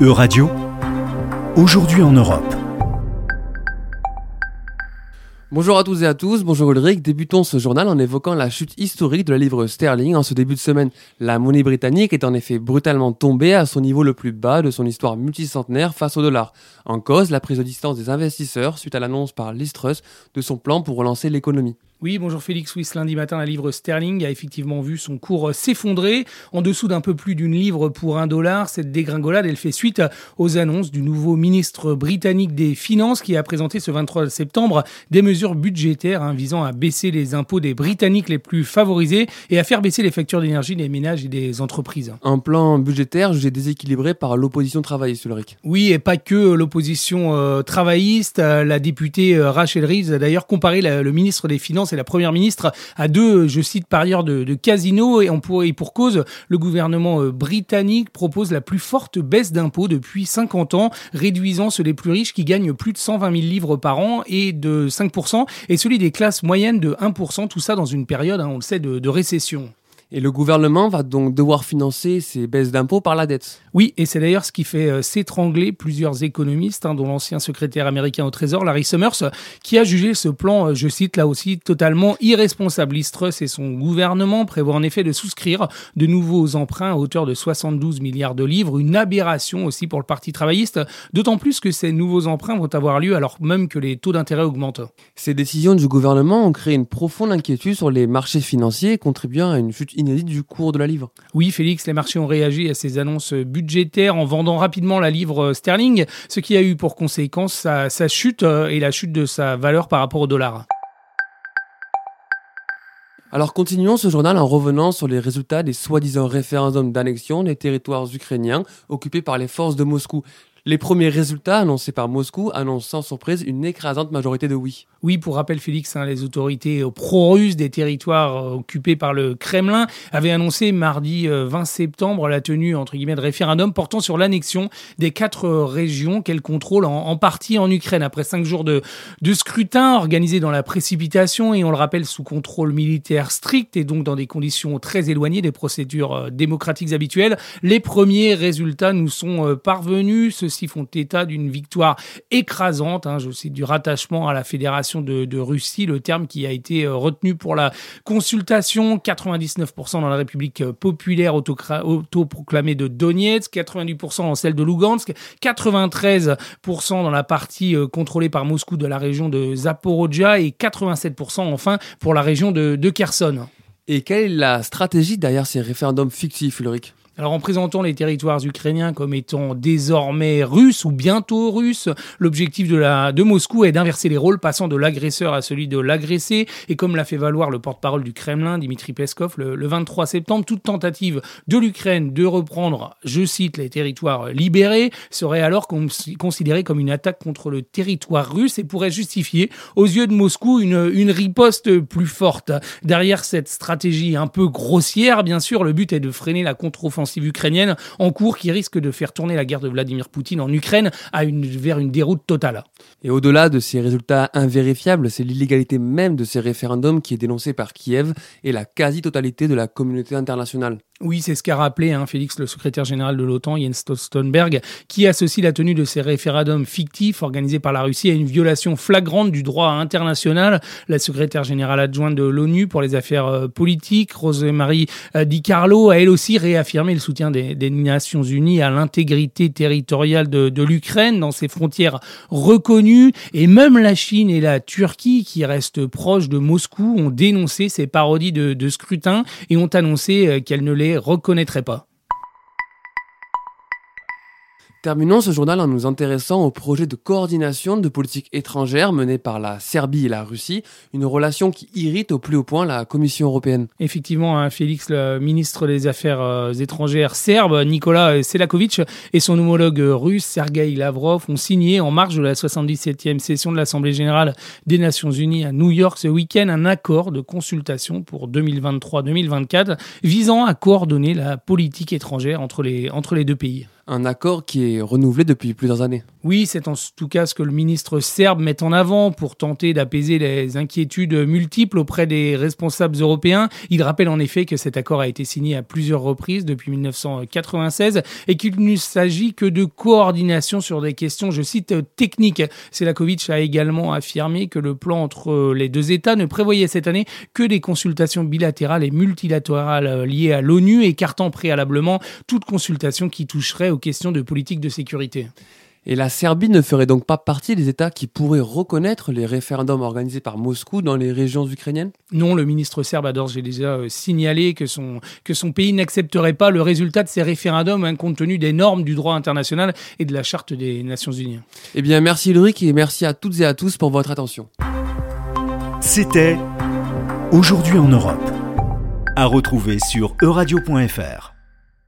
E-Radio, aujourd'hui en Europe. Bonjour à tous et à tous, bonjour Ulrich. Débutons ce journal en évoquant la chute historique de la livre sterling. En ce début de semaine, la monnaie britannique est en effet brutalement tombée à son niveau le plus bas de son histoire multicentenaire face au dollar. En cause, la prise de distance des investisseurs suite à l'annonce par Liz de son plan pour relancer l'économie. Oui, bonjour Félix. Oui, lundi matin, la livre sterling a effectivement vu son cours s'effondrer en dessous d'un peu plus d'une livre pour un dollar. Cette dégringolade, elle fait suite aux annonces du nouveau ministre britannique des Finances qui a présenté ce 23 septembre des mesures budgétaires hein, visant à baisser les impôts des Britanniques les plus favorisés et à faire baisser les factures d'énergie des ménages et des entreprises. Un plan budgétaire jugé déséquilibré par l'opposition travailliste, Ulrich. Oui, et pas que l'opposition euh, travailliste. La députée euh, Rachel Reeves a d'ailleurs comparé le ministre des Finances et la première ministre à deux, je cite par ailleurs, de, casinos et, pour, et pour cause, le gouvernement euh, britannique propose la plus forte baisse d'impôts depuis 50 ans, réduisant ceux des plus riches qui gagnent plus de 120 000 livres par an et de 5%, et celui des classes moyennes de 1%, tout ça dans une période, hein, on le sait, de récession. Et le gouvernement va donc devoir financer ces baisses d'impôts par la dette. Oui, et c'est d'ailleurs ce qui fait euh, s'étrangler plusieurs économistes, hein, dont l'ancien secrétaire américain au Trésor, Larry Summers, qui a jugé ce plan, euh, je cite là aussi, totalement irresponsable. Truss et son gouvernement prévoient en effet de souscrire de nouveaux emprunts à hauteur de 72 milliards de livres, une aberration aussi pour le Parti travailliste, d'autant plus que ces nouveaux emprunts vont avoir lieu alors même que les taux d'intérêt augmentent. Ces décisions du gouvernement ont créé une profonde inquiétude sur les marchés financiers, contribuant à une chute inédite du cours de la livre. Oui, Félix, les marchés ont réagi à ces annonces budgétaires en vendant rapidement la livre sterling, ce qui a eu pour conséquence sa, sa chute euh, et la chute de sa valeur par rapport au dollar. Alors continuons ce journal en revenant sur les résultats des soi-disant référendums d'annexion des territoires ukrainiens occupés par les forces de Moscou. Les premiers résultats annoncés par Moscou annoncent sans surprise une écrasante majorité de oui. Oui, pour rappel, Félix, hein, les autorités pro-russes des territoires euh, occupés par le Kremlin avaient annoncé mardi 20 euh, septembre la tenue entre guillemets de référendum portant sur l'annexion des quatre régions qu'elles contrôlent en, partie en Ukraine après cinq jours de, de scrutin organisé dans la précipitation et on le rappelle sous contrôle militaire strict et donc dans des conditions très éloignées des procédures euh, démocratiques habituelles. Les premiers résultats nous sont parvenus. Ceci font état d'une victoire écrasante, hein, je cite du rattachement à la Fédération de, Russie, le terme qui a été euh, retenu pour la consultation, 99% dans la République euh, populaire autoproclamée de Donetsk, 98% dans celle de Lugansk, 93% dans la partie euh, contrôlée par Moscou de la région de Zaporozhia et 87% enfin pour la région de, de Kherson. Et quelle est la stratégie derrière ces référendums fictifs, Ulrich? Alors en présentant les territoires ukrainiens comme étant désormais russes ou bientôt russes, l'objectif de, de Moscou est d'inverser les rôles, passant de l'agresseur à celui de l'agressé. Et comme l'a fait valoir le porte-parole du Kremlin, Dimitri Peskov, le, 23 septembre, toute tentative de l'Ukraine de reprendre, je cite, les territoires libérés serait alors considérée comme une attaque contre le territoire russe et pourrait justifier aux yeux de Moscou une, une riposte plus forte. Derrière cette stratégie un peu grossière, bien sûr, le but est de freiner la contre-offensive ukrainienne en cours qui risque de faire tourner la guerre de Vladimir Poutine en Ukraine vers une déroute totale. Et au-delà de ces résultats invérifiables, c'est l'illégalité même de ces référendums qui est dénoncée par Kiev et la quasi-totalité de la communauté internationale. Oui, c'est ce qu'a rappelé hein, Félix, le secrétaire général de l'OTAN, Jens Stoltenberg, qui associe la tenue de ces référendums fictifs organisés par la Russie à une violation flagrante du droit international. La secrétaire générale adjointe de l'ONU pour les affaires euh, politiques, Rosemarie euh, Di Carlo, a elle aussi réaffirmé le soutien des, Nations Unies à l'intégrité territoriale de, l'Ukraine dans ses frontières reconnues. Et même la Chine et la Turquie, qui restent proches de Moscou, ont dénoncé ces parodies de, de scrutin et ont annoncé euh, qu'elles ne les reconnaîtrait pas. Terminons ce journal en nous intéressant au projet de coordination de politique étrangère mené par la Serbie et la Russie, une relation qui irrite au plus haut point la Commission européenne. Effectivement, hein, Félix, le ministre des Affaires euh, étrangères serbe, Nikola Selakovic, et son homologue russe, Sergei Lavrov, ont signé en marge de la 77e session de l'Assemblée générale des Nations unies à New York ce week-end un accord de consultation pour 2023-2024 visant à coordonner la politique étrangère entre les deux pays. Un accord qui est renouvelé depuis plusieurs années. Oui, c'est en tout cas ce que le ministre serbe met en avant pour tenter d'apaiser les inquiétudes multiples auprès des responsables européens. Il rappelle en effet que cet accord a été signé à plusieurs reprises depuis 1996 et qu'il ne s'agit que de coordination sur des questions, je cite, techniques. Selakovic a également affirmé que le plan entre les deux États ne prévoyait cette année que des consultations bilatérales et multilatérales liées à l'ONU, écartant préalablement toute consultation qui toucherait aux questions de politique de sécurité. Et la Serbie ne ferait donc pas partie des États qui pourraient reconnaître les référendums organisés par Moscou dans les régions ukrainiennes? Non, le ministre serbe a d'ores et déjà euh, signalé que son, que son pays n'accepterait pas le résultat de ces référendums hein, compte tenu des normes du droit international et de la Charte des Nations Unies. Eh bien, merci Ulrich et merci à toutes et à tous pour votre attention. C'était Aujourd'hui en Europe. À retrouver sur euradio.fr.